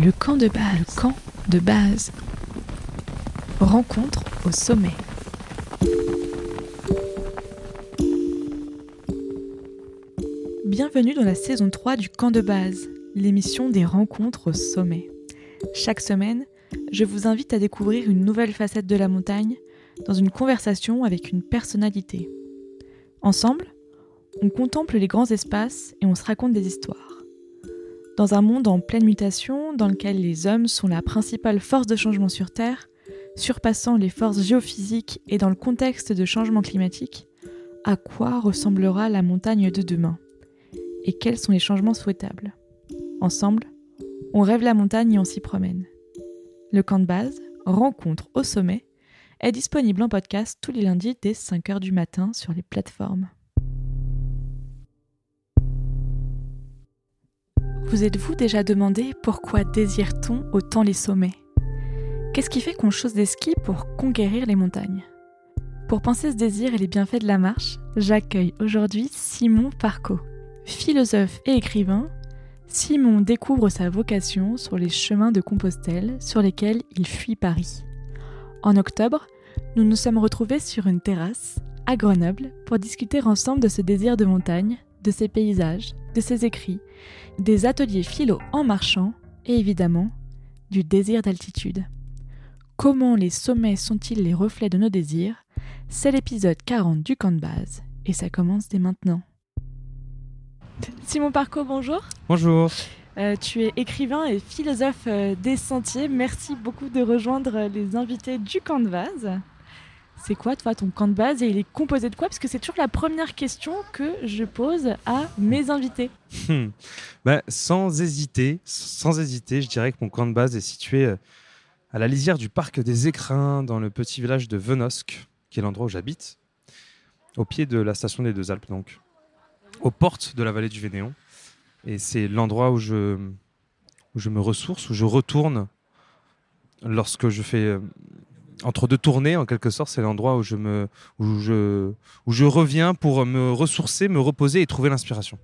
Le camp de base. Rencontre au sommet. Bienvenue dans la saison 3 du camp de base, l'émission des rencontres au sommet. Chaque semaine, je vous invite à découvrir une nouvelle facette de la montagne dans une conversation avec une personnalité. Ensemble, on contemple les grands espaces et on se raconte des histoires. Dans un monde en pleine mutation, dans lequel les hommes sont la principale force de changement sur Terre, surpassant les forces géophysiques et dans le contexte de changement climatique, à quoi ressemblera la montagne de demain? Et quels sont les changements souhaitables? Ensemble, on rêve la montagne et on s'y promène. Le camp de base, rencontre au sommet, est disponible en podcast tous les lundis dès 5h du matin sur les plateformes. Vous êtes-vous déjà demandé pourquoi désire-t-on autant les sommets? Qu'est-ce qui fait qu'on chose des skis pour conquérir les montagnes? Pour penser ce désir et les bienfaits de la marche, j'accueille aujourd'hui Simon Parco. Philosophe et écrivain, Simon découvre sa vocation sur les chemins de Compostelle sur lesquels il fuit Paris. En octobre, nous nous sommes retrouvés sur une terrasse à Grenoble pour discuter ensemble de ce désir de montagne, de ses paysages, de ses écrits, des ateliers philo en marchant et évidemment du désir d'altitude. Comment les sommets sont-ils les reflets de nos désirs? C'est l'épisode 40 du camp de base et ça commence dès maintenant. Simon Parco, bonjour. Bonjour. Euh, tu es écrivain et philosophe euh, des sentiers. Merci beaucoup de rejoindre les invités du camp de base. C'est quoi, toi, ton camp de base et il est composé de quoi? Parce que c'est toujours la première question que je pose à mes invités. Hmm. Bah, sans hésiter, sans hésiter, je dirais que mon camp de base est situé euh, à la lisière du parc des Écrins, dans le petit village de Venosque, qui est l'endroit où j'habite, au pied de la station des Deux Alpes, donc, aux portes de la vallée du Vénéon. Et c'est l'endroit où je, où je me ressource, où je retourne lorsque je fais euh, entre deux tournées, en quelque sorte, c'est l'endroit où je me, où je, où je reviens pour me ressourcer, me reposer et trouver l'inspiration.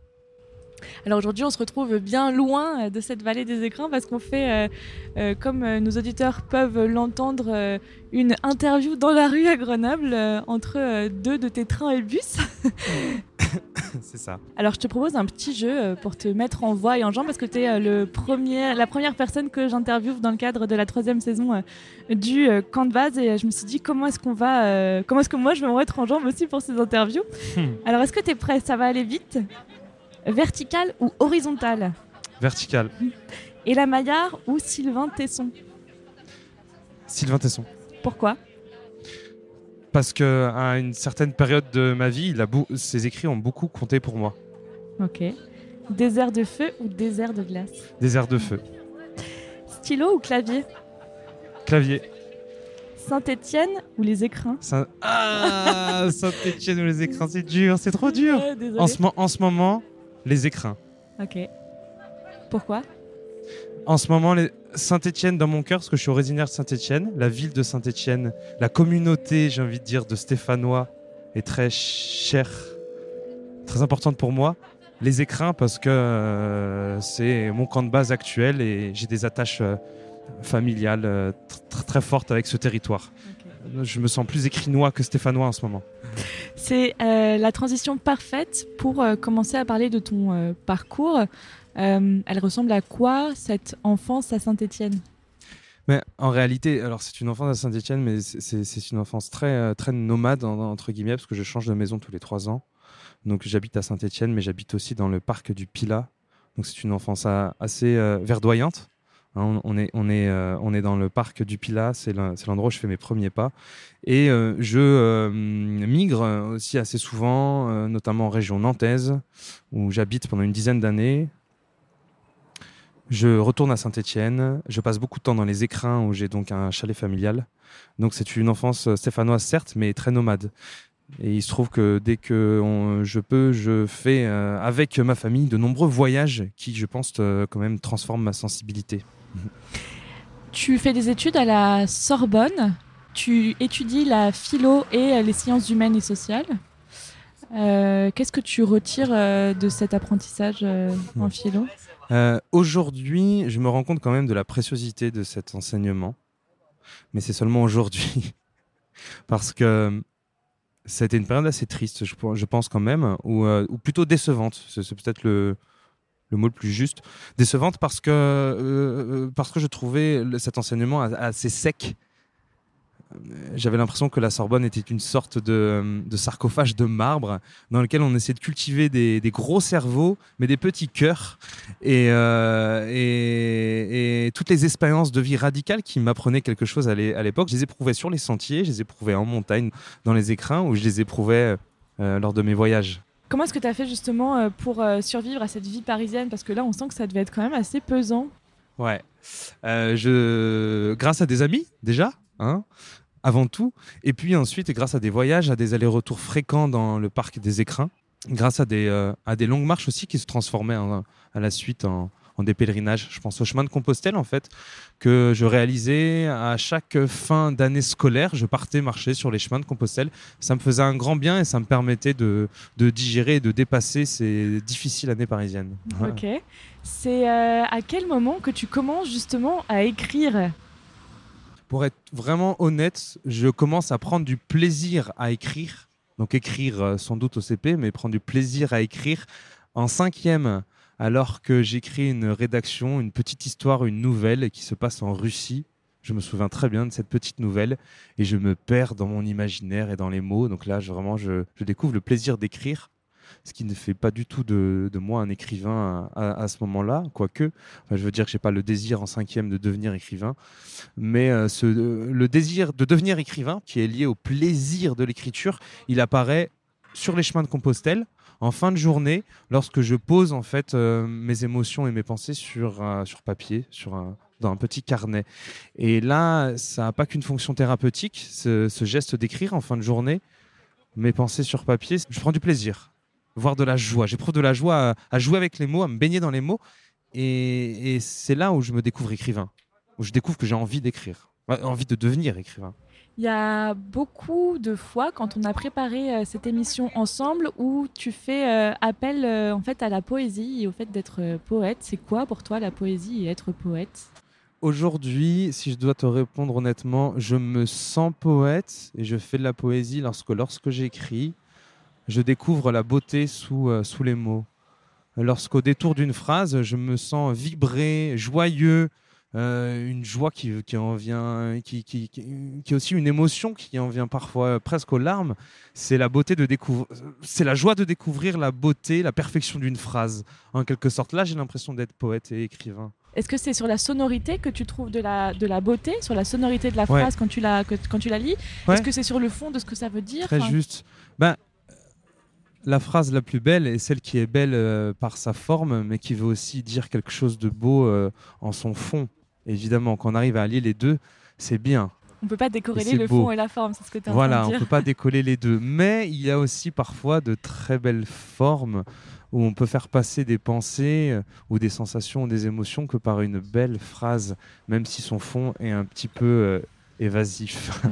Alors aujourd'hui, on se retrouve bien loin de cette vallée des écrins parce qu'on fait, euh, euh, comme euh, nos auditeurs peuvent l'entendre, euh, une interview dans la rue à Grenoble euh, entre euh, deux de tes trains et bus. c'est ça. Alors je te propose un petit jeu euh, pour te mettre en voix et en jambe parce que tu es le premier, la première personne que j'interviewe dans le cadre de la troisième saison euh, du euh, camp de base et euh, je me suis dit comment est-ce qu'on va, euh, comment est-ce que moi je vais me mettre en jambe aussi pour ces interviews? Hmm. Alors est-ce que tu es prêt? Ça va aller vite Vertical ou horizontal? Vertical. Et la Maillard ou Sylvain Tesson? Sylvain Tesson. Pourquoi? Parce que à une certaine période de ma vie, ses écrits ont beaucoup compté pour moi. Ok. Désert de feu ou désert de glace? Airs de feu. Stylo ou clavier? Clavier. Saint-Étienne ou les écrins? Saint... Ah, Saint-Etienne ou les écrins, c'est dur, c'est trop dur. Ouais. En ce, en ce moment, les écrins. Ok. Pourquoi? En ce moment. Saint-Etienne dans mon cœur, parce que je suis originaire de Saint-Etienne, la ville de Saint-Etienne, la communauté, j'ai envie de dire, de Stéphanois est très chère, très importante pour moi. Les écrins, parce que euh, c'est mon camp de base actuel et j'ai des attaches euh, familiales euh, tr- tr- très fortes avec ce territoire. Je me sens plus écrinois que stéphanois en ce moment. C'est la transition parfaite pour commencer à parler de ton parcours. Euh, elle ressemble à quoi cette enfance à Saint-Étienne? Mais en réalité, alors c'est une enfance à Saint-Etienne, mais c'est- une enfance très, euh, très nomade, en- entre guillemets, parce que je change de maison tous les trois ans. Donc j'habite à Saint-Etienne, mais j'habite aussi dans le parc du Pilat. Donc c'est une enfance assez euh, verdoyante. Hein, on, est, on, est, on est dans le parc du Pilat, c'est l'endroit où je fais mes premiers pas. Et je migre aussi assez souvent, notamment en région nantaise, où j'habite pendant une dizaine d'années. Je retourne à Saint-Étienne. Je passe beaucoup de temps dans les écrins où j'ai donc un chalet familial. Donc c'est une enfance euh, stéphanoise certes, mais très nomade. Et il se trouve que dès que on- je peux, je fais euh, avec ma famille de nombreux voyages qui, je pense, euh, quand même transforment ma sensibilité. Tu fais des études à la Sorbonne. Tu étudies la philo et les sciences humaines et sociales. Euh, Qu'est-ce que tu retires de cet apprentissage en philo? Euh, aujourd'hui, je me rends compte quand même de la préciosité de cet enseignement, mais c'est seulement aujourd'hui, parce que c'était une période assez triste, je, pense quand même, ou, euh, plutôt décevante. C'est peut-être le, mot le plus juste. Décevante parce que, euh, parce que je trouvais cet enseignement assez sec j'avais l'impression que la Sorbonne était une sorte de, sarcophage de marbre dans lequel on essayait de cultiver des, gros cerveaux, mais des petits cœurs. Euh, et, et, toutes les expériences de vie radicale qui m'apprenaient quelque chose à l'époque, je les éprouvais sur les sentiers, je les éprouvais en montagne, dans les écrins, ou je les éprouvais euh, lors de mes voyages. Comment est-ce que tu as fait justement euh, pour survivre à cette vie parisienne? Parce que là, on sent que ça devait être quand même assez pesant. Ouais. je... Grâce à des amis, déjà. Hein avant tout. Et puis ensuite, grâce à des voyages, à des allers-retours fréquents dans le parc des écrins, grâce à des, euh, à des longues marches aussi qui se transformaient à la suite en, des pèlerinages. Je pense au chemin de Compostelle, en fait, que je réalisais à chaque fin d'année scolaire. Je partais marcher sur les chemins de Compostelle. Ça me faisait un grand bien et ça me permettait de, de digérer et de dépasser ces difficiles années parisiennes. Ok. C'est euh, à quel moment que tu commences justement à écrire? Pour être vraiment honnête, je commence à prendre du plaisir à écrire. Donc écrire euh, sans doute au CP, mais prendre du plaisir à écrire en cinquième, alors que j'écris une rédaction, une petite histoire, une nouvelle qui se passe en Russie. Je me souviens très bien de cette petite nouvelle et je me perds dans mon imaginaire et dans les mots. Donc là, je, vraiment, je découvre le plaisir d'écrire ce qui ne fait pas du tout de, moi un écrivain à, ce moment-là, quoique. je veux dire que j'ai pas le désir en cinquième de devenir écrivain, mais euh, ce, le désir de devenir écrivain, qui est lié au plaisir de l'écriture, il apparaît sur les chemins de Compostelle en fin de journée, lorsque je pose en fait euh, mes émotions et mes pensées sur, euh, sur papier, sur un, dans un petit carnet. Et là, ça n'a pas qu'une fonction thérapeutique, ce geste d'écrire en fin de journée, mes pensées sur papier, je prends du plaisir voir de la joie. J'éprouve de la joie à, jouer avec les mots, à me baigner dans les mots. Et, c'est là où je me découvre écrivain, où je découvre que j'ai envie d'écrire, envie de devenir écrivain. Il y a beaucoup de fois quand on a préparé euh, cette émission ensemble où tu fais euh, appel euh, en fait à la poésie et au fait d'être poète. C'est quoi pour toi la poésie et être poète? Aujourd'hui, si je dois te répondre honnêtement, je me sens poète et je fais de la poésie lorsque lorsque j'écris, je découvre la beauté sous, euh, sous les mots. Lorsqu'au détour d'une phrase, je me sens vibrer, joyeux, euh, une joie qui, qui en vient, qui, qui, qui, est aussi une émotion qui en vient parfois presque aux larmes. C'est la beauté de découvrir, c'est la joie de découvrir la beauté, la perfection d'une phrase. En quelque sorte, là, j'ai l'impression d'être poète et écrivain. Est-ce que c'est sur la sonorité que tu trouves de la, de la beauté, sur la sonorité de la phrase quand, tu la, quand tu la lis? Est-ce que c'est sur le fond de ce que ça veut dire? Très juste. Ben, la phrase la plus belle est celle qui est belle euh, par sa forme, mais qui veut aussi dire quelque chose de beau euh, en son fond. Évidemment, quand on arrive à allier les deux, c'est bien. On peut pas décorréler le fond et la forme, c'est ce que tu as Voilà, on peut pas décoller les deux. Mais il y a aussi parfois de très belles formes où on peut faire passer des pensées euh, ou des sensations ou des émotions que par une belle phrase, même si son fond est un petit peu évasif.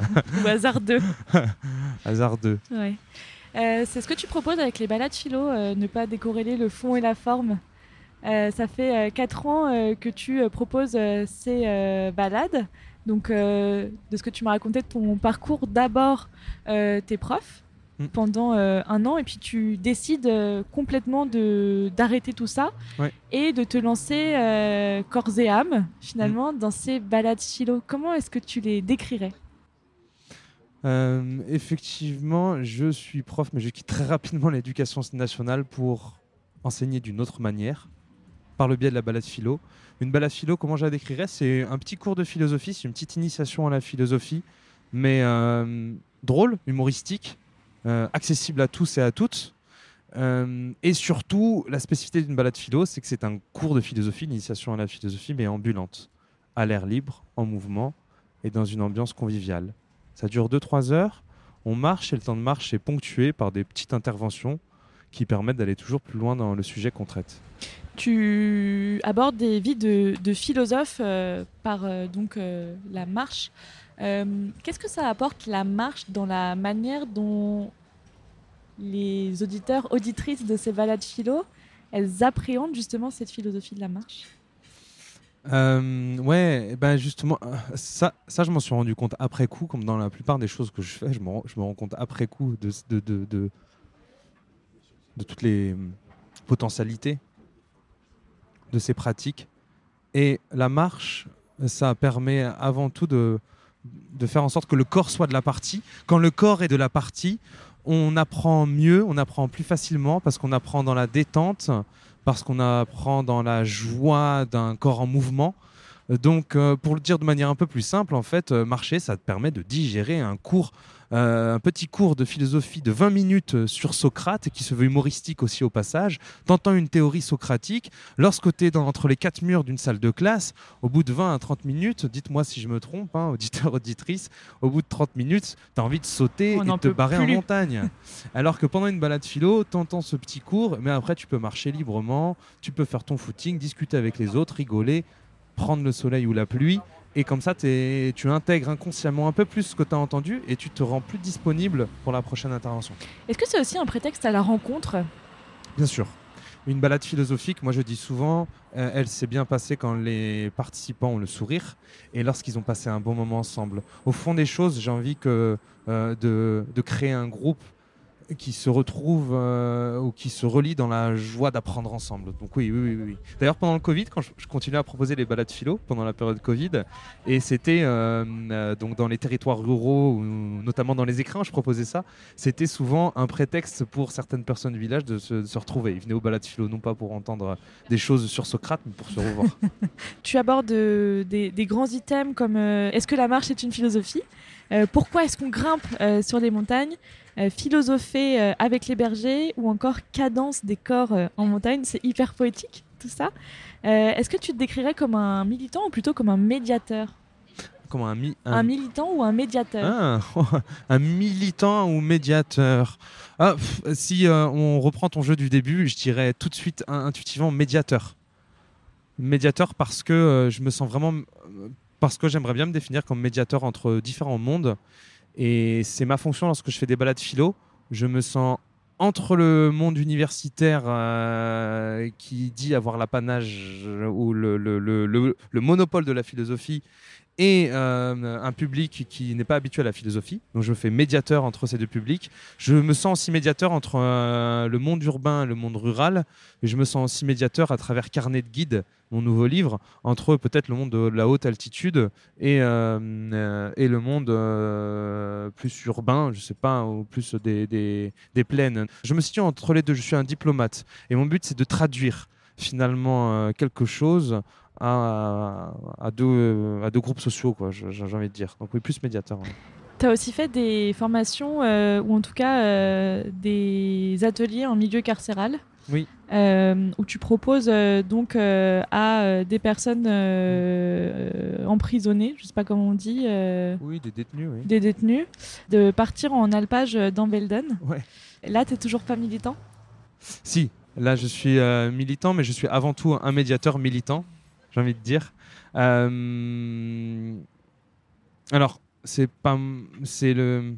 ou hasardeux. hasardeux. Ouais. Euh, c'est ce que tu proposes avec les balades philo, euh, ne pas décorréler le fond et la forme. Euh, ça fait 4 ans que tu proposes ces balades. Donc, de ce que tu m'as raconté de ton parcours, d'abord, tes profs mm. pendant un an, et puis tu décides complètement d'arrêter tout ça et de te lancer corps et âme, finalement, mm. dans ces balades philo. Comment est-ce que tu les décrirais? Euh, effectivement, je suis prof, mais je quitte très rapidement l'éducation nationale pour enseigner d'une autre manière, par le biais de la balade philo. Une balade philo, comment je la décrirais? C'est un petit cours de philosophie, c'est une petite initiation à la philosophie, mais euh, drôle, humoristique, euh, accessible à tous et à toutes. et surtout, la spécificité d'une balade philo, c'est que c'est un cours de philosophie, l'initiation à la philosophie, mais ambulante, à l'air libre, en mouvement et dans une ambiance conviviale. Ça dure 2-3 heures. On marche et le temps de marche est ponctué par des petites interventions qui permettent d'aller toujours plus loin dans le sujet qu'on traite. Tu abordes des vies de, philosophes euh, par euh, donc euh, la marche. Qu'est-ce que ça apporte la marche dans la manière dont les auditeurs, auditrices de ces balades philo elles appréhendent justement cette philosophie de la marche? Euh, ouais, eh ben justement, euh, ça, ça je m'en suis rendu compte après coup, comme dans la plupart des choses que je fais, je me, rends, je me rends compte après coup de, de, de, de, de toutes les hum, potentialités de ces pratiques. Et la marche, ça permet avant tout de, de faire en sorte que le corps soit de la partie. Quand le corps est de la partie, on apprend mieux, on apprend plus facilement parce qu'on apprend dans la détente, parce qu'on apprend dans la joie d'un corps en mouvement. Donc, euh, pour le dire de manière un peu plus simple, en fait, euh, marcher, ça te permet de digérer un cours euh, un petit cours de philosophie de 20 minutes sur Socrate, qui se veut humoristique aussi au passage. T'entends une théorie socratique. Lorsque tu es entre les quatre murs d'une salle de classe, au bout de 20 à 30 minutes, dites-moi si je me trompe, hein, auditeur, auditrice, au bout de 30 minutes, tu as envie de sauter et de te barrer en montagne. Alors que pendant une balade philo, tu entends ce petit cours, mais après tu peux marcher librement, tu peux faire ton footing, discuter avec les autres, rigoler, prendre le soleil ou la pluie et comme ça, tu intègres inconsciemment un peu plus ce que tu as entendu et tu te rends plus disponible pour la prochaine intervention. Est-ce que c'est aussi un prétexte à la rencontre? Bien sûr. Une balade philosophique, moi je dis souvent, euh, elle s'est bien passée quand les participants ont le sourire et lorsqu'ils ont passé un bon moment ensemble. Au fond des choses, j'ai envie que, euh, de, de créer un groupe qui se retrouvent euh, ou qui se relient dans la joie d'apprendre ensemble. Donc oui, oui, oui. D'ailleurs, pendant le Covid, quand je, continuais à proposer les balades philo pendant la période Covid, et c'était euh, euh, donc dans les territoires ruraux, notamment dans les écrins, je proposais ça. C'était souvent un prétexte pour certaines personnes du village de se, retrouver. Ils venaient aux balades philo non pas pour entendre des choses sur Socrate, mais pour se revoir. tu abordes des, des, grands items comme est-ce que la marche est une philosophie? Pourquoi est-ce qu'on grimpe sur les montagnes? Euh, philosopher euh, avec les bergers ou encore cadence des corps euh, en montagne. C'est hyper poétique tout ça. Est-ce que tu te décrirais comme un militant ou plutôt comme un médiateur? Comme un, un... militant ou un médiateur? Ah, Un militant ou médiateur. Ah, si on reprend ton jeu du début, je dirais tout de suite intuitivement médiateur. Médiateur parce que je me sens vraiment. Parce que j'aimerais bien me définir comme médiateur entre différents mondes et c'est ma fonction lorsque je fais des balades philo. Je me sens entre le monde universitaire euh, qui dit avoir l'apanage ou le, le, le, le, monopole de la philosophie et euh, un public qui n'est pas habitué à la philosophie. Donc je fais médiateur entre ces deux publics. Je me sens aussi médiateur entre euh, le monde urbain et le monde rural. Et je me sens aussi médiateur à travers Carnet de guide, mon nouveau livre, entre peut-être le monde de la haute altitude et, euh, et le monde plus urbain, je sais pas, ou plus des, des, plaines. Je me situe entre les deux. Je suis un diplomate. Et mon but, c'est de traduire finalement quelque chose à, deux, à deux groupes sociaux, j'ai envie de dire. Donc oui, plus médiateur. Tu as aussi fait des formations, euh, ou en tout cas euh, des ateliers en milieu carcéral? Oui. Euh, où tu proposes donc à des personnes emprisonnées, je sais pas comment on dit. oui, des détenus. Oui. Des détenus, de partir en alpage dans Belden. Ouais. Là, tu n'es toujours pas militant? Si, là je suis militant, mais je suis avant tout un médiateur militant j'ai envie de dire. Euh, alors, c'est pas, c'est le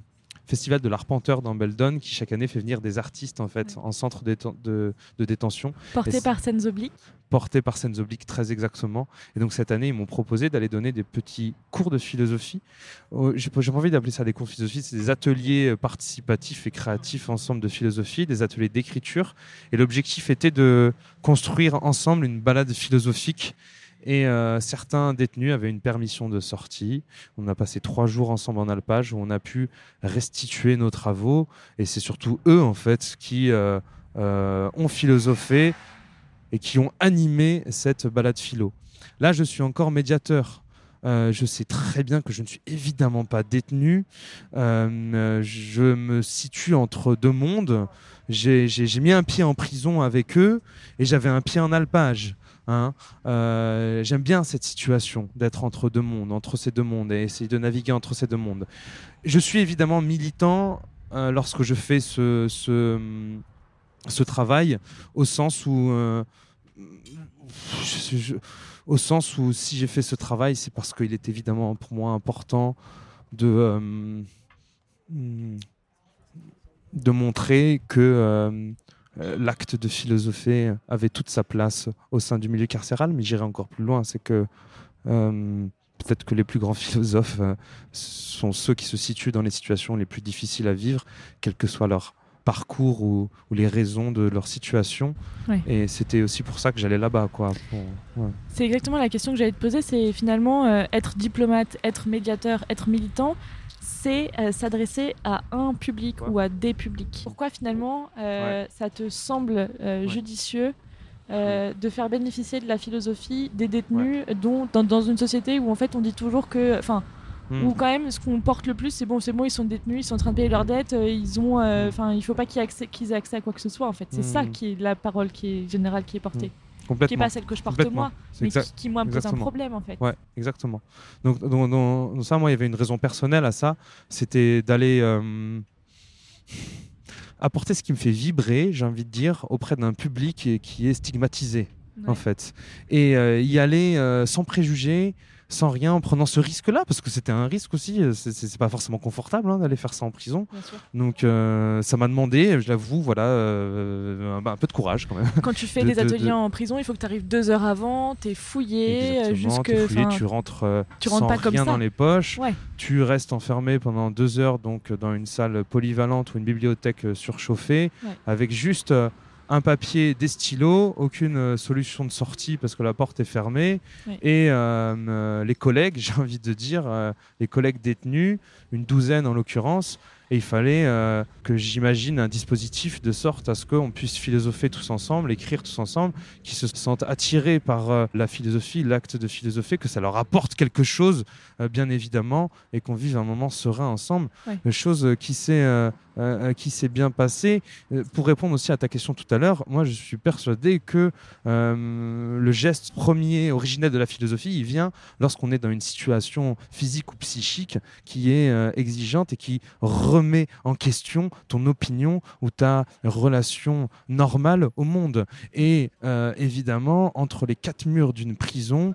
festival de l'arpenteur dans Beldon qui chaque année fait venir des artistes en fait en centre de, de, détention. Porté par Scènes Obliques Porté par Scènes Obliques, très exactement. Et donc cette année, ils m'ont proposé d'aller donner des petits cours de philosophie. J'ai pas envie d'appeler ça des cours de philosophie, c'est des ateliers euh, participatifs et créatifs ensemble de philosophie, des ateliers d'écriture. Et l'objectif était de construire ensemble une balade philosophique et euh, certains détenus avaient une permission de sortie. On a passé trois jours ensemble en alpage où on a pu restituer nos travaux. Et c'est surtout eux, en fait, qui euh, euh, ont philosophé et qui ont animé cette balade philo. Là, je suis encore médiateur. je sais très bien que je ne suis évidemment pas détenu. je me situe entre deux mondes. J'ai mis un pied en prison avec eux et j'avais un pied en alpage. Hein. Euh, j'aime bien cette situation d'être entre deux mondes, entre ces deux mondes et essayer de naviguer entre ces deux mondes. Je suis évidemment militant euh, lorsque je fais ce, ce, travail, au sens où, euh, au sens où si j'ai fait ce travail, c'est parce qu'il est évidemment pour moi important de de montrer que l'acte de philosopher avait toute sa place au sein du milieu carcéral, mais j'irai encore plus loin, c'est que euh, peut-être que les plus grands philosophes euh, sont ceux qui se situent dans les situations les plus difficiles à vivre, quel que soit leur parcours ou, ou les raisons de leur situation. Ouais. Et c'était aussi pour ça que j'allais là-bas. quoi. Pour- ouais. C'est exactement la question que j'allais te poser, c'est finalement euh, être diplomate, être médiateur, être militant, c'est euh, s'adresser à un public Ouais. ou à des publics. Pourquoi finalement euh, ça te semble euh, Ouais. judicieux euh, de faire bénéficier de la philosophie des détenus dont, dans, dans une société où en fait on dit toujours que... Enfin, Hmm. où quand même ce qu'on porte le plus c'est bon c'est bon ils sont détenus ils sont en train de payer leurs dettes euh, ils ont euh, enfin il faut pas qu'ils aient, accès- qu'ils aient accès à quoi que ce soit en fait c'est Mm. ça qui est la parole qui est générale qui est portée qui est Complètement. pas celle que je porte moi mais qui, qui, moi me pose un problème en fait Ouais, exactement. Donc, ça, moi, il y avait une raison personnelle à ça. C'était d'aller euh, apporter ce qui me fait vibrer, j'ai envie de dire, auprès d'un public qui est, stigmatisé, en fait. Et euh, y aller euh, sans préjugés, sans rien, en prenant ce risque-là, parce que c'était un risque aussi. euh, C'est- pas forcément confortable hein, d'aller faire ça en prison. Donc, euh, ça m'a demandé, je l'avoue, voilà, euh, un, un peu de courage quand même. Quand tu fais de- des de- ateliers de- en prison, il faut que tu arrives deux heures avant, t'es fouillé, jusque. t'es fouillé, tu rentres, euh, tu rentres sans pas comme rien ça. dans les poches. Ouais. Tu restes enfermé pendant deux heures donc dans une salle polyvalente ou une bibliothèque surchauffée Ouais. avec juste un papier, des stylos, aucune euh, solution de sortie parce que la porte est fermée. Et euh, euh, les collègues, j'ai envie de dire, euh, les collègues détenus, une douzaine en l'occurrence, et il fallait euh, que j'imagine un dispositif de sorte à ce qu'on puisse philosopher tous ensemble, écrire tous ensemble, qui se sentent attirés par la philosophie, l'acte de philosopher, que ça leur apporte quelque chose, bien évidemment, et qu'on vive un moment serein ensemble. Chose qui s'est euh, qui s'est bien passée. Euh, pour répondre aussi à ta question tout à l'heure, moi je suis persuadé que euh, le geste premier originel de la philosophie, il vient lorsqu'on est dans une situation physique ou psychique qui est exigeante et qui remet en question ton opinion ou ta relation normale au monde. Et évidemment, entre les quatre murs d'une prison,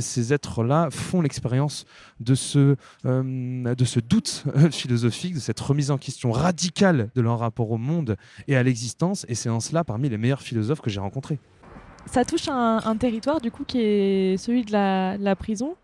ces êtres-là font l'expérience de ce, de ce doute philosophique, de cette remise en question radicale de leur rapport au monde et à l'existence. Et c'est en cela parmi les meilleurs philosophes que j'ai rencontrés. Ça touche un, un territoire du coup qui est celui de la, la prison.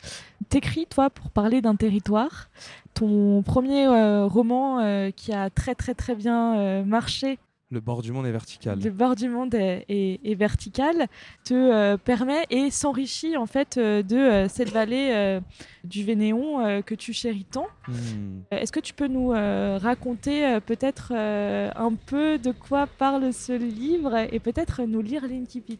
T'écris toi pour parler d'un territoire. Ton premier euh, roman euh, qui a très très très bien euh, marché, Le bord du monde est vertical. Le bord du monde est, est- est vertical, te euh, permet et s'enrichit en fait euh, de euh, cette vallée du Vénéon que tu chéris tant. Hmm. Est-ce que tu peux nous raconter peut-être un peu de quoi parle ce livre et peut-être nous lire l'Inkipit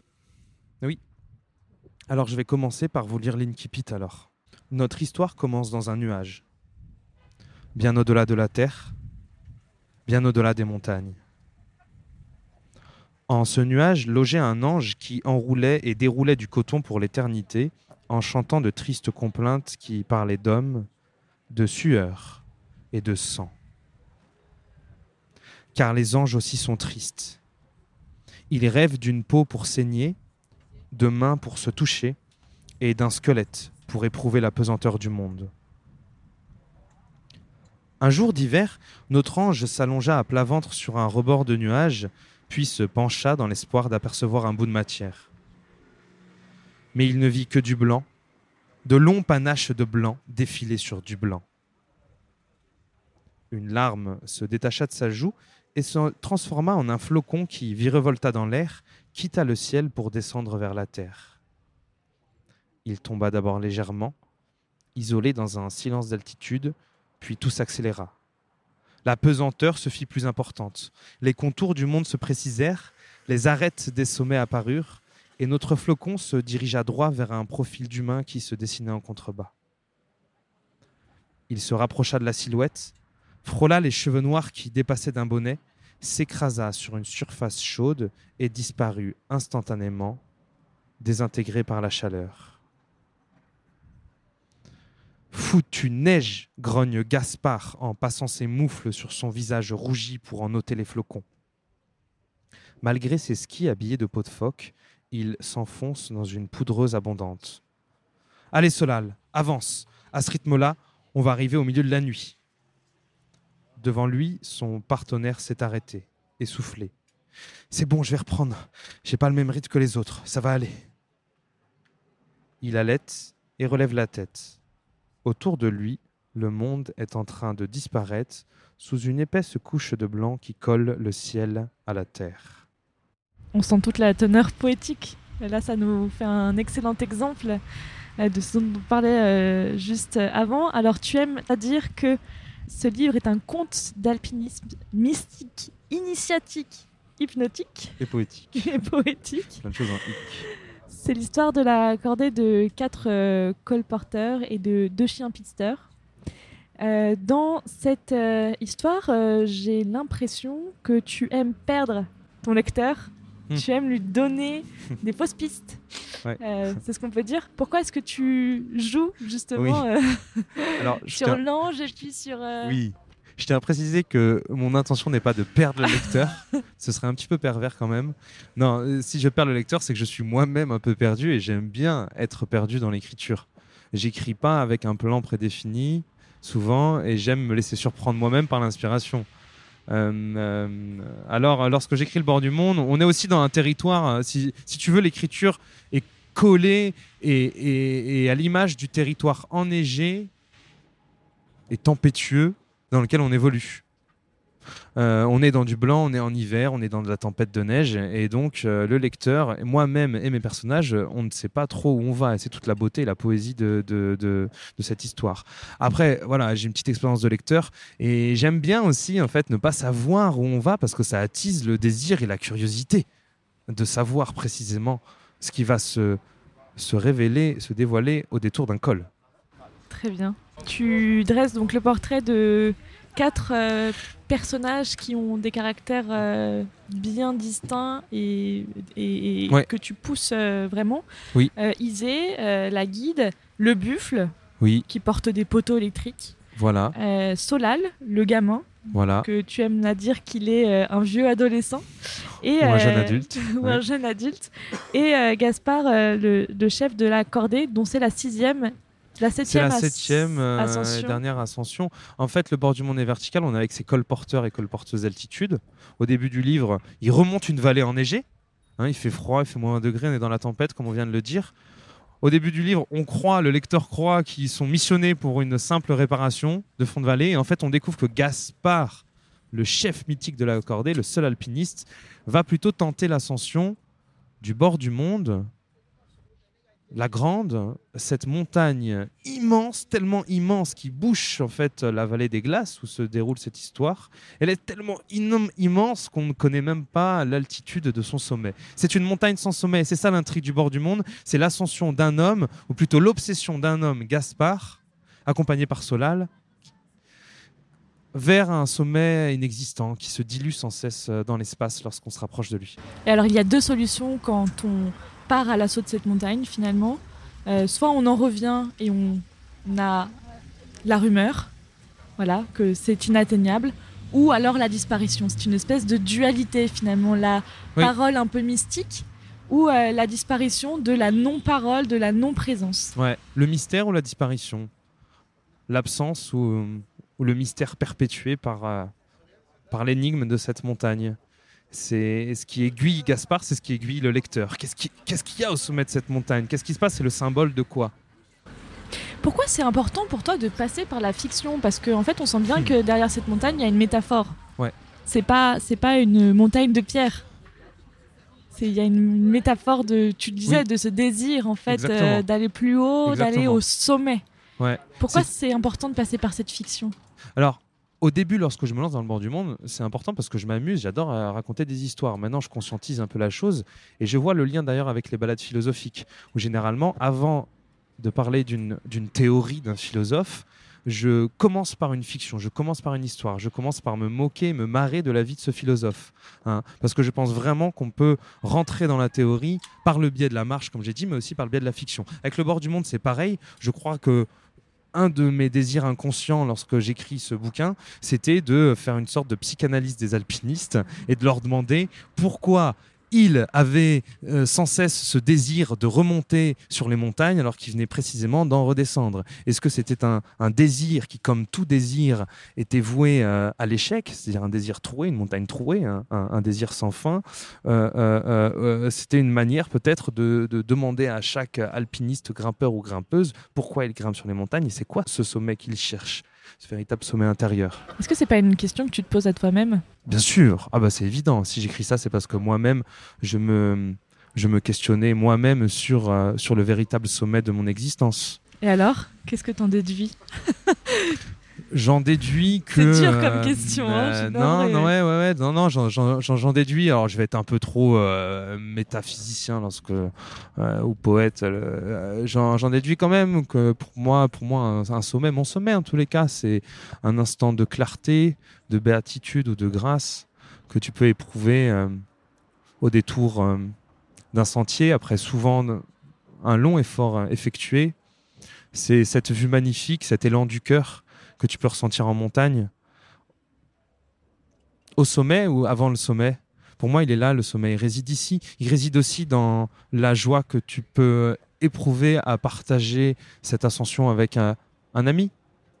Alors je vais commencer par vous lire l'Inkipit alors. Notre histoire commence dans un nuage, bien au-delà de la terre, bien au-delà des montagnes. En ce nuage logeait un ange qui enroulait et déroulait du coton pour l'éternité, en chantant de tristes complaintes qui parlaient d'hommes, de sueur et de sang. Car les anges aussi sont tristes. Ils rêvent d'une peau pour saigner, de mains pour se toucher et d'un squelette pour éprouver la pesanteur du monde. Un jour d'hiver, notre ange s'allongea à plat ventre sur un rebord de nuages, puis se pencha dans l'espoir d'apercevoir un bout de matière. Mais il ne vit que du blanc, de longs panaches de blanc défilés sur du blanc. Une larme se détacha de sa joue et se transforma en un flocon qui virevolta dans l'air quitta le ciel pour descendre vers la terre. Il tomba d'abord légèrement, isolé dans un silence d'altitude, puis tout s'accéléra. La pesanteur se fit plus importante. Les contours du monde se précisèrent, les arêtes des sommets apparurent, et notre flocon se dirigea droit vers un profil d'humain qui se dessinait en contrebas. Il se rapprocha de la silhouette, frôla les cheveux noirs qui dépassaient d'un bonnet, s'écrasa sur une surface chaude et disparut instantanément, désintégré par la chaleur. Foutue neige grogne Gaspard en passant ses moufles sur son visage rougi pour en ôter les flocons. Malgré ses skis habillés de peau de phoque, il s'enfonce dans une poudreuse abondante. Allez, Solal, avance. À ce rythme-là, on va arriver au milieu de la nuit. Devant lui, son partenaire s'est arrêté, essoufflé. C'est bon, je vais reprendre. J'ai pas le même rythme que les autres. Ça va aller. Il halète et relève la tête. Autour de lui, le monde est en train de disparaître sous une épaisse couche de blanc qui colle le ciel à la terre. On sent toute la teneur poétique. Là, ça nous fait un excellent exemple euh, de ce dont on parlait euh, juste avant. Alors, tu aimes à dire que ce livre est un conte d'alpinisme mystique, initiatique, hypnotique Et poétique. et poétique. Plein de choses en hic. C'est l'histoire de la cordée de quatre euh, colporteurs et de deux chiens pitsters. Euh, dans cette euh, histoire, j'ai l'impression que tu aimes perdre ton lecteur. Hmm. Tu aimes lui donner des fausses pistes. Ouais. C'est ce qu'on peut dire. Pourquoi est-ce que tu joues justement Alors, sur l'ange et puis sur... Oui. Je tiens à préciser que mon intention n'est pas de perdre le lecteur. Ce serait un petit peu pervers quand même. Non, euh, si je perds le lecteur, c'est que je suis moi-même un peu perdu et j'aime bien être perdu dans l'écriture. J'écris pas avec un plan prédéfini, souvent, et j'aime me laisser surprendre moi-même par l'inspiration. Euh, euh, alors, lorsque j'écris Le bord du monde, on est aussi dans un territoire, si, si tu veux, l'écriture est collée et, et- et à l'image du territoire enneigé et tempétueux dans lequel on évolue. Euh, on est dans du blanc, on est en hiver, on est dans de la tempête de neige, et donc euh, le lecteur, moi-même et mes personnages, on ne sait pas trop où on va, et c'est toute la beauté et la poésie de, cette histoire. Après, voilà, j'ai une petite expérience de lecteur, et j'aime bien aussi, en fait, ne pas savoir où on va, parce que ça attise le désir et la curiosité de savoir précisément ce qui va se révéler, se dévoiler au détour d'un col. Très bien. Tu dresses donc le portrait de quatre euh, personnages qui ont des caractères euh, bien distincts et, et- et Ouais. que tu pousses euh, vraiment. Oui. Isée, la guide, le buffle Oui, qui porte des poteaux électriques, voilà, Solal, le gamin, voilà. que tu aimes à dire qu'il est un vieux adolescent. Et, Ou un jeune adulte. ou ouais. un jeune adulte. Et Gaspard, le, le chef de la cordée, dont c'est la sixième, la septième, la septième euh, ascension. dernière ascension. En fait, le bord du monde est vertical. On est avec ses colporteurs et colporteuses d'altitude. Au début du livre, il remonte une vallée enneigée. Hein, il fait froid, il fait moins 1 degré, on est dans la tempête, comme on vient de le dire. Au début du livre, on croit, le lecteur croit qu'ils sont missionnés pour une simple réparation de fond de vallée. Et en fait, on découvre que Gaspard, le chef mythique de la cordée, le seul alpiniste, va plutôt tenter l'ascension du bord du monde la grande, cette montagne immense, tellement immense, qui bouche en fait la vallée des glaces où se déroule cette histoire, elle est tellement immense qu'on ne connaît même pas l'altitude de son sommet. C'est une montagne sans sommet, c'est ça l'intrigue du bord du monde, c'est l'ascension d'un homme, ou plutôt l'obsession d'un homme, Gaspard, accompagné par Solal, vers un sommet inexistant qui se dilue sans cesse dans l'espace lorsqu'on se rapproche de lui. Et alors, il y a deux solutions quand on part à l'assaut de cette montagne, finalement. Euh, soit on en revient et on, on a la rumeur, voilà, que c'est inatteignable, ou alors la disparition. C'est une espèce de dualité, finalement, la Oui. parole un peu mystique ou euh, la disparition de la non-parole, de la non-présence. Ouais, le mystère ou la disparition? L'absence ou, ou le mystère perpétué par, euh, par l'énigme de cette montagne? C'est ce qui aiguille Gaspard, c'est ce qui aiguille le lecteur. Qu'est-ce qui- qu'est-ce qu'il y a au sommet de cette montagne? Qu'est-ce qui se passe? C'est le symbole de quoi? Pourquoi c'est important pour toi de passer par la fiction? Parce qu'en en fait, on sent bien Hmm. que derrière cette montagne, il y a une métaphore. Ouais. C'est pas, c'est pas une montagne de pierre. Il y a une métaphore de, tu le disais, Oui. de ce désir en fait euh, d'aller plus haut, d'aller au sommet. Ouais. Pourquoi C'est- c'est important de passer par cette fiction? Alors, au début, lorsque je me lance dans le bord du monde, c'est important parce que je m'amuse, j'adore euh, raconter des histoires. Maintenant, je conscientise un peu la chose et je vois le lien d'ailleurs avec les balades philosophiques, où généralement, avant de parler d'une théorie d'un philosophe, je commence par une fiction, je commence par une histoire, je commence par me moquer, me marrer de la vie de ce philosophe. hein. parce que je pense vraiment qu'on peut rentrer dans la théorie par le biais de la marche, comme j'ai dit, mais aussi par le biais de la fiction. Avec le bord du monde, c'est pareil. Je crois que un de mes désirs inconscients lorsque j'écris ce bouquin, c'était de faire une sorte de psychanalyse des alpinistes et de leur demander pourquoi il avait euh, sans cesse ce désir de remonter sur les montagnes alors qu'il venait précisément d'en redescendre. Est-ce que c'était un, désir qui, comme tout désir, était voué euh, à l'échec, c'est-à-dire un désir troué, une montagne trouée, un, désir sans fin C'était une manière peut-être de, demander à chaque alpiniste, grimpeur ou grimpeuse pourquoi il grimpe sur les montagnes et c'est quoi ce sommet qu'il cherche? Ce véritable sommet intérieur. Est-ce que c'est pas une question que tu te poses à toi-même? Bien sûr. Ah bah c'est évident. Si j'écris ça, c'est parce que moi-même, je me, je me questionnais moi-même sur, euh, sur le véritable sommet de mon existence. Et alors? Qu'est-ce que t'en déduis? J'en déduis que. C'est dur comme euh, question. hein, euh, non, non, ouais, ouais, ouais, non, non, j'en déduis. Alors, je vais être un peu trop euh, métaphysicien lorsque ou poète. j'en déduis quand même que pour moi, pour moi, un, sommet, mon sommet en tous les cas, c'est un instant de clarté, de béatitude ou de grâce que tu peux éprouver au détour d'un sentier après souvent un long effort effectué. C'est cette vue magnifique, cet élan du cœur que tu peux ressentir en montagne Au sommet ou avant le sommet? Pour moi, il est là, le sommet. Il réside ici. Il réside aussi dans la joie que tu peux éprouver à partager cette ascension avec un, ami.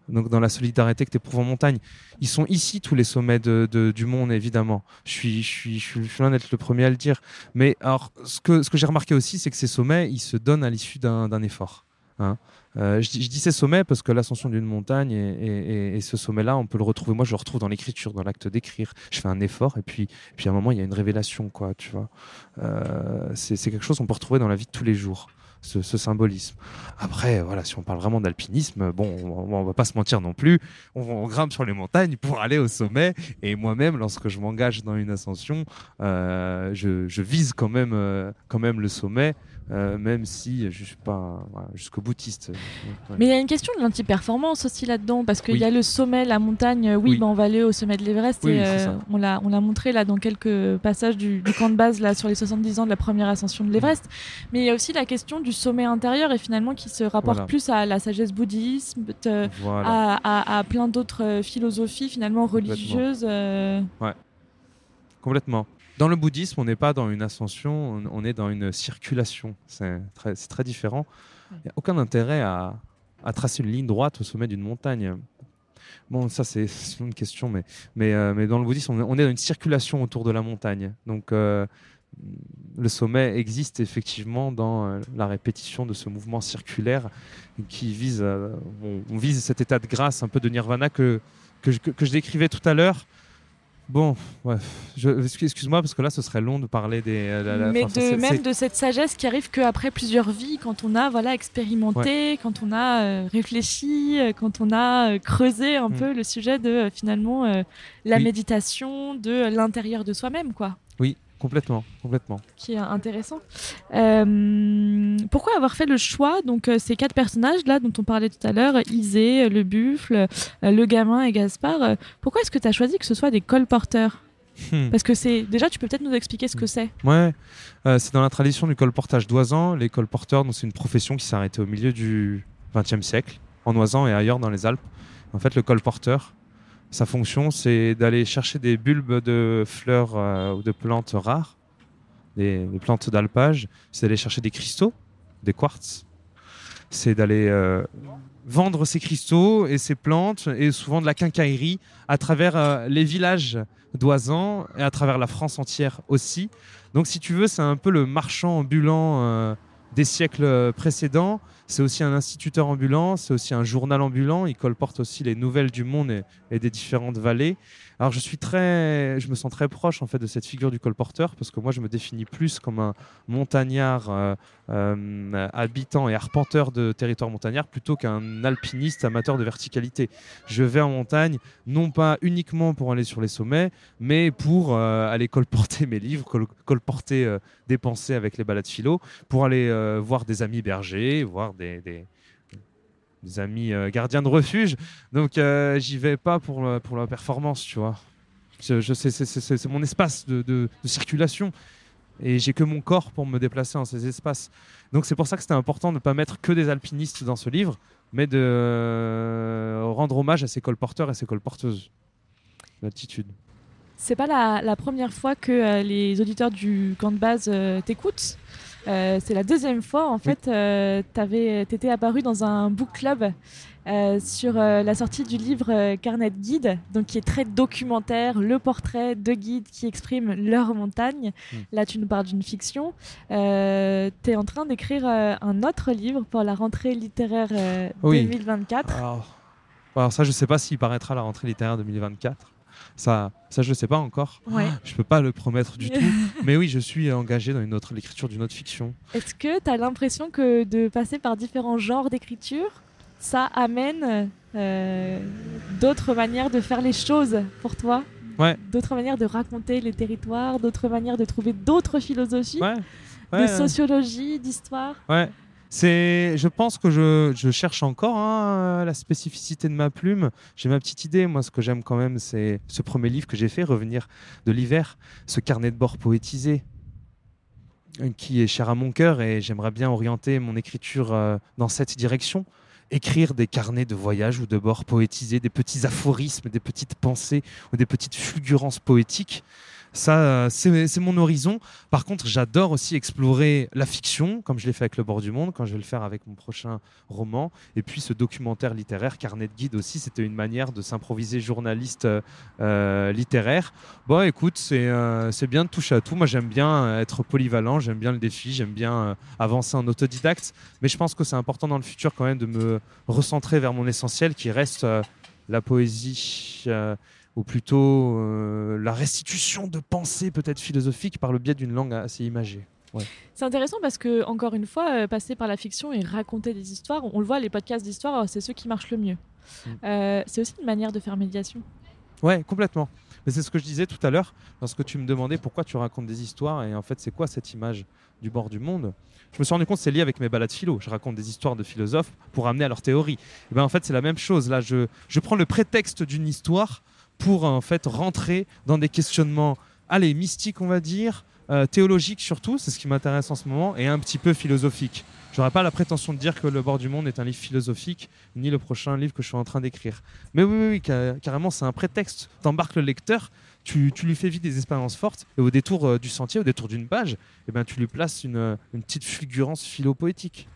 Donc dans la solidarité que tu éprouves en montagne. Ils sont ici tous les sommets du monde, évidemment. Je suis, je suis, loin d'être le premier à le dire. Mais alors, ce que, ce que j'ai remarqué aussi, c'est que ces sommets, ils se donnent à l'issue d'un effort. Hein. Euh, je, dis ces sommets parce que l'ascension d'une montagne et, ce sommet-là, on peut le retrouver. Moi, je le retrouve dans l'écriture, dans l'acte d'écrire. Je fais un effort et puis, puis à un moment, il y a une révélation, quoi. Tu vois, euh, c'est quelque chose qu'on peut retrouver dans la vie de tous les jours. Ce, symbolisme. Après, voilà, si on parle vraiment d'alpinisme, bon, on, on, va pas se mentir non plus. On, grimpe sur les montagnes pour aller au sommet. Et moi-même, lorsque je m'engage dans une ascension, euh, je, vise quand même, quand même le sommet. Euh, même si je suis pas jusqu'au boutiste. Mais il y a une question de l'anti-performance aussi là-dedans, parce qu'il y a le sommet, la montagne. Oui, Ben, on va aller au sommet de l'Everest et euh, on l'a on l'a montré là dans quelques passages du, camp de base là sur les 70 ans de la première ascension de l'Everest. Mais il y a aussi la question du sommet intérieur et finalement qui se rapporte plus à la sagesse bouddhiste, à, à, plein d'autres philosophies finalement religieuses. Euh. Ouais. Complètement. Dans le bouddhisme, on n'est pas dans une ascension, on est dans une circulation. C'est très, très, différent. Il n'y a aucun intérêt à, tracer une ligne droite au sommet d'une montagne. Bon, ça c'est une question, mais, mais, euh, mais dans le bouddhisme, on est dans une circulation autour de la montagne. Donc euh, le sommet existe effectivement dans euh, la répétition de ce mouvement circulaire qui vise, on, vise cet état de grâce, un peu de nirvana que, que, que je décrivais tout à l'heure. Bon, ouais. excuse-moi parce que là, ce serait long de parler des. Euh, Mais de, même de cette sagesse qui arrive qu'après plusieurs vies, quand on a voilà expérimenté, quand on a euh, réfléchi, euh, quand on a creusé un mm. peu le sujet de finalement la méditation, de l'intérieur de soi-même, quoi. Oui, Complètement, complètement. Qui est intéressant. Euh, pourquoi avoir fait le choix Donc euh, ces quatre personnages là dont on parlait tout à l'heure, Isée, le buffle, euh, le gamin et Gaspard. pourquoi est-ce que tu as choisi que ce soit des colporteurs hmm. Parce que c'est déjà, tu peux peut-être nous expliquer ce que c'est. Ouais, c'est dans la tradition du colportage d'oisans. Les colporteurs, c'est une profession qui s'est arrêtée au milieu du XXe siècle, en Oisan et ailleurs dans les Alpes. En fait, le colporteur, sa fonction, c'est d'aller chercher des bulbes de fleurs euh, ou de plantes rares, des, plantes d'alpage. C'est d'aller chercher des cristaux, des quartz. C'est d'aller euh, vendre ces cristaux et ces plantes et souvent de la quincaillerie à travers euh, les villages d'Oisan et à travers la France entière aussi. Donc, si tu veux, c'est un peu le marchand ambulant des siècles précédents c'est aussi un instituteur ambulant, c'est aussi un journal ambulant. Il colporte aussi les nouvelles du monde et, des différentes vallées. Alors je suis très, je me sens très proche en fait de cette figure du colporteur parce que moi je me définis plus comme un montagnard euh, euh, habitant et arpenteur de territoire montagnard plutôt qu'un alpiniste amateur de verticalité. Je vais en montagne non pas uniquement pour aller sur les sommets, mais pour euh, aller colporter mes livres, colporter des pensées avec les balades philo, pour aller voir des amis bergers, voir des, des amis euh, gardiens de refuge. Donc euh, j'y vais pas pour, pour la performance, tu vois. Je, je c'est mon espace de, de, circulation et j'ai que mon corps pour me déplacer dans ces espaces. Donc c'est pour ça que c'était important de ne pas mettre que des alpinistes dans ce livre, mais de euh, rendre hommage à ces colporteurs et ces colporteuses d'altitude. c'est pas la, la première fois que euh, les auditeurs du camp de base euh, t'écoutent. Euh, c'est la deuxième fois. En fait, euh, t'avais- t'étais apparu dans un book club euh, sur euh, la sortie du livre Carnet de guide, donc qui est très documentaire, le portrait de guides qui expriment leur montagne. Mm. Là, tu nous parles d'une fiction. Tu es en train d'écrire un autre livre pour la rentrée littéraire euh, Oui. 2024. Alors, alors ça, je sais pas s'il paraîtra à la rentrée littéraire 2024. Ça, ça je sais pas encore. Ouais. Je peux pas le promettre du tout. Mais oui, je suis engagé dans une autre l'écriture d'une autre fiction. Est-ce que tu as l'impression que de passer par différents genres d'écriture, ça amène euh, d'autres manières de faire les choses pour toi? Ouais. D'autres manières de raconter les territoires, d'autres manières de trouver d'autres philosophies, Ouais. de sociologie, d'histoire? Ouais. C'est, je pense que je, je cherche encore hein, la spécificité de ma plume. J'ai ma petite idée. Moi, ce que j'aime quand même, c'est ce premier livre que j'ai fait, Revenir de l'hiver, ce carnet de bord poétisé, euh, qui est cher à mon cœur et j'aimerais bien orienter mon écriture euh, dans cette direction. Écrire des carnets de voyage ou de bord poétisés, des petits aphorismes, des petites pensées ou des petites fulgurances poétiques. Ça, euh, c'est mon horizon. Par contre, j'adore aussi explorer la fiction, comme je l'ai fait avec Le Bord du Monde, quand je vais le faire avec mon prochain roman. Et puis ce documentaire littéraire, Carnet de guide aussi, c'était une manière de s'improviser journaliste euh, euh, littéraire. Bon, écoute, c'est bien de toucher à tout. Moi, j'aime bien être polyvalent, j'aime bien le défi, j'aime bien avancer en autodidacte. Mais je pense que c'est important dans le futur quand même de me recentrer vers mon essentiel qui reste la poésie. Ou plutôt euh, la restitution de pensées peut-être philosophiques par le biais d'une langue assez imagée. C'est intéressant parce que, encore une fois, euh, passer par la fiction et raconter des histoires, on le voit, les podcasts d'histoire, euh, c'est ceux qui marchent le mieux. Mm. Euh, c'est aussi une manière de faire médiation. Ouais, complètement. Mais c'est ce que je disais tout à l'heure lorsque tu me demandais pourquoi tu racontes des histoires et en fait c'est quoi cette image du bord du monde. Je me suis rendu compte que c'est lié avec mes balades philo. Je raconte des histoires de philosophes pour amener à leur théorie. Et ben en fait c'est la même chose. Là je, je prends le prétexte d'une histoire pour en fait rentrer dans des questionnements, allez mystiques on va dire, euh, théologiques surtout, c'est ce qui m'intéresse en ce moment, et un petit peu philosophiques. J'aurais pas la prétention de dire que Le bord du monde est un livre philosophique, ni le prochain livre que je suis en train d'écrire. Mais oui, oui, oui, ca- carrément, c'est un prétexte. T'embarques le lecteur, tu, tu lui fais vivre des expériences fortes, et au détour euh, du sentier, au détour d'une page, eh ben, tu lui places une, euh, une petite fulgurance philo-poétique.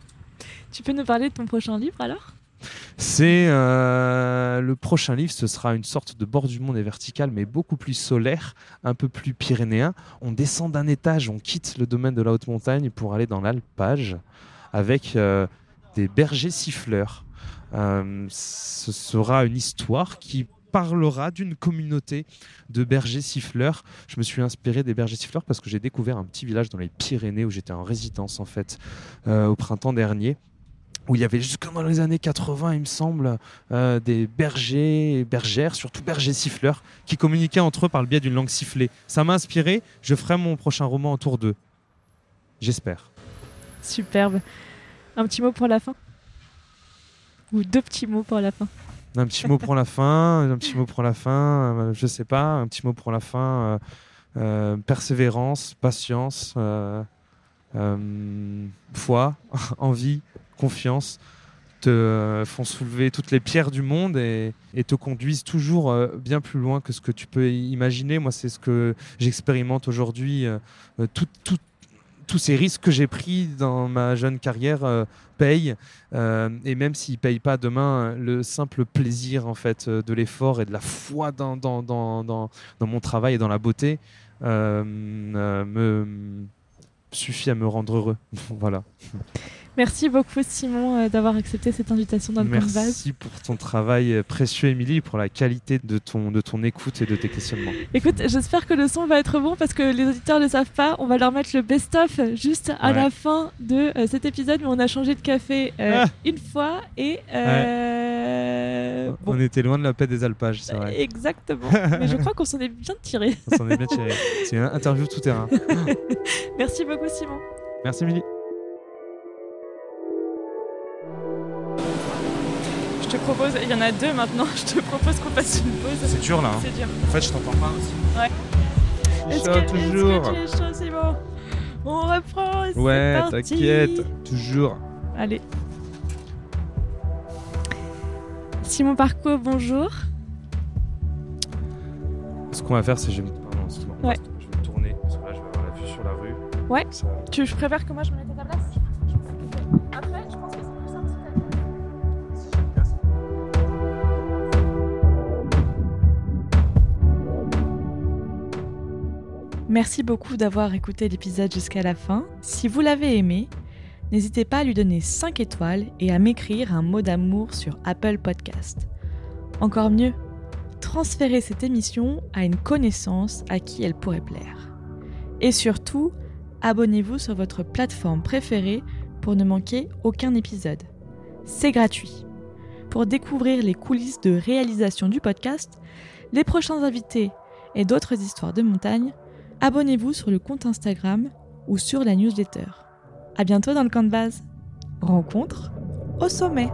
Tu peux nous parler de ton prochain livre alors? C'est euh, le prochain livre, ce sera une sorte de bord du monde et vertical, mais beaucoup plus solaire, un peu plus pyrénéen. On descend d'un étage, on quitte le domaine de la haute montagne pour aller dans l'alpage avec euh, des bergers siffleurs. Euh, ce sera une histoire qui parlera d'une communauté de bergers siffleurs. Je me suis inspiré des bergers siffleurs parce que j'ai découvert un petit village dans les Pyrénées où j'étais en résidence en fait au printemps dernier où il y avait jusque dans les années 80, il me semble, euh, des bergers et bergères, surtout bergers siffleurs, qui communiquaient entre eux par le biais d'une langue sifflée. Ça m'a inspiré, je ferai mon prochain roman autour d'eux. J'espère. Superbe. Un petit mot pour la fin? Ou deux petits mots pour la fin? Un petit mot pour la fin, un petit mot pour la fin, euh, je sais pas, un petit mot pour la fin, euh, euh, persévérance, patience, foi, envie, confiance te euh, font soulever toutes les pierres du monde et, te conduisent toujours euh, bien plus loin que ce que tu peux imaginer. Moi, c'est ce que j'expérimente aujourd'hui. euh, euh, tous ces risques que j'ai pris dans ma jeune carrière euh, payent. Euh, et même s'ils ne payent pas demain, le simple plaisir en fait euh, de l'effort et de la foi dans, mon travail et dans la beauté euh, euh, me suffit à me rendre heureux. voilà. Merci beaucoup Simon euh, d'avoir accepté cette invitation dans le base. Merci pour ton travail euh, précieux, Émilie, pour la qualité de ton, de ton écoute et de tes questionnements. Écoute, j'espère que le son va être bon parce que les auditeurs ne le savent pas. On va leur mettre le best-of juste à Ouais. la fin de euh, cet épisode, mais on a changé de café euh, Ah. une fois et euh, bon, On était loin de la paix des alpages, c'est vrai. exactement. mais je crois qu'on s'en est bien tiré. On s'en est bien tiré. C'est une interview tout terrain. Merci beaucoup Simon. Merci, Émilie. Je te propose, il y en a deux maintenant. Je te propose qu'on fasse une pause. C'est dur là. hein. C'est dur. En fait, je t'entends pas aussi. Est-ce Chaud, que, est-ce toujours. que tu es chaud, Simon? On reprend. et c'est Ouais, parti. t'inquiète, toujours. Allez. Simon Parco, bonjour. Est-ce qu'on va faire, c'est je vais me... pardon. Ouais. Je vais me tourner, parce que là, je vais avoir la vue sur la rue. Ouais. Ça- Tu, je préfère que moi je me mette à ta place? Après, je pense que c'est plus simple si t'as Merci beaucoup d'avoir écouté l'épisode jusqu'à la fin. Si vous l'avez aimé, n'hésitez pas à lui donner 5 étoiles et à m'écrire un mot d'amour sur Apple Podcast. Encore mieux, transférez cette émission à une connaissance à qui elle pourrait plaire. Et surtout, abonnez-vous sur votre plateforme préférée pour ne manquer aucun épisode. C'est gratuit. Pour découvrir les coulisses de réalisation du podcast, les prochains invités et d'autres histoires de montagne, abonnez-vous sur le compte Instagram ou sur la newsletter. À bientôt dans le camp de base. Rencontre au sommet.